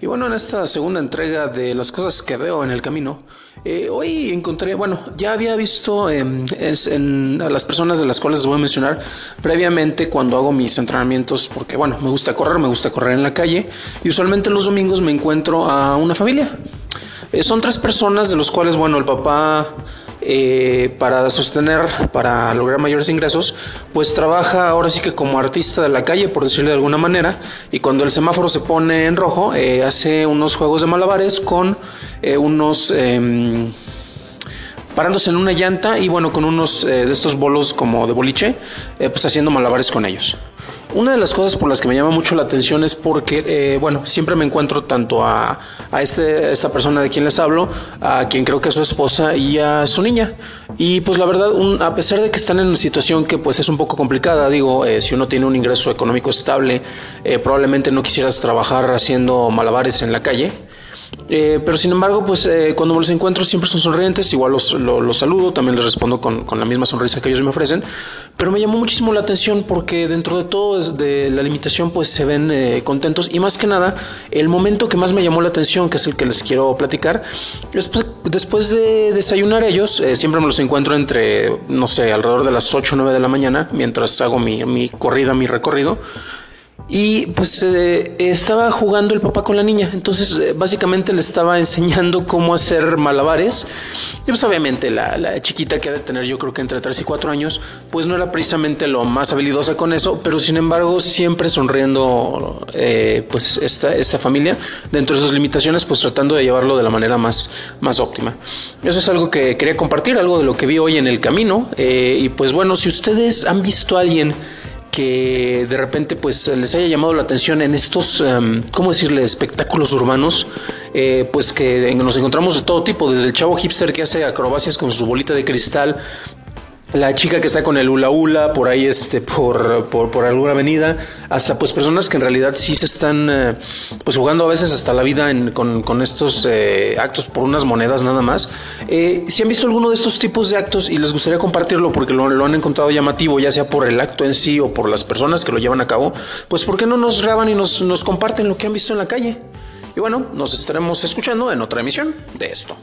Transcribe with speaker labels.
Speaker 1: Y bueno, en esta segunda entrega de las cosas que veo en el camino, eh, hoy encontré, bueno, ya había visto em, a las personas de las cuales les voy a mencionar previamente cuando hago mis entrenamientos, porque bueno, me gusta correr, me gusta correr en la calle, y usualmente los domingos me encuentro a una familia. Eh, son tres personas de los cuales, bueno, el papá eh, para sostener, para lograr mayores ingresos, pues trabaja ahora sí que como artista de la calle, por decirlo de alguna manera, y cuando el semáforo se pone en rojo, eh, hace unos juegos de malabares con eh, unos em, parándose en una llanta y bueno, con unos de estos bolos como de boliche, pues haciendo malabares con ellos. Una de las cosas por las que me llama mucho la atención es porque, eh, bueno, siempre me encuentro tanto a, a este, esta persona de quien les hablo, a quien creo que es su esposa y a su niña. Y pues la verdad, a pesar de que están en una situación que pues es un poco complicada, digo, eh, si uno tiene un ingreso económico estable, eh, probablemente no quisieras trabajar haciendo malabares en la calle. Eh, pero sin embargo, pues eh, cuando los encuentro siempre son sonrientes, igual los, saludo, también les respondo con, la misma sonrisa que ellos me ofrecen, pero me llamó muchísimo la atención porque dentro de todo, de la limitación, pues se ven eh, contentos y más que nada, el momento que más me llamó la atención, que es el que les quiero platicar, después, después de desayunar ellos, siempre me los encuentro entre, no sé, alrededor de las 8 o 9 de la mañana, mientras hago mi, mi corrida, mi recorrido. Y pues eh, estaba jugando el papá con la niña, entonces eh, básicamente le estaba enseñando cómo hacer malabares. Y pues obviamente la, chiquita que ha de tener yo creo que entre 3 y 4 años, pues no era precisamente lo más habilidosa con eso, pero sin embargo siempre sonriendo eh, pues esta, esta familia dentro de sus limitaciones, pues tratando de llevarlo de la manera más, más óptima. Eso es algo que quería compartir, algo de lo que vi hoy en el camino. y pues bueno, si ustedes han visto a alguien que de repente pues les haya llamado la atención en estos, um, ¿cómo decirle?, espectáculos urbanos, eh, pues que nos encontramos de todo tipo, desde el chavo hipster que hace acrobacias con su bolita de cristal, la chica que está con el hula hula por ahí este por, por, alguna avenida hasta pues personas que en realidad sí se están eh, pues jugando a veces hasta la vida con, estos eh, actos por unas monedas nada más. Eh, si han visto alguno de estos tipos de actos y les gustaría compartirlo porque lo, han encontrado llamativo ya sea por el acto en sí o por las personas que lo llevan a cabo pues por qué no nos graban y nos, nos comparten lo que han visto en la calle y bueno nos estaremos escuchando en otra emisión de esto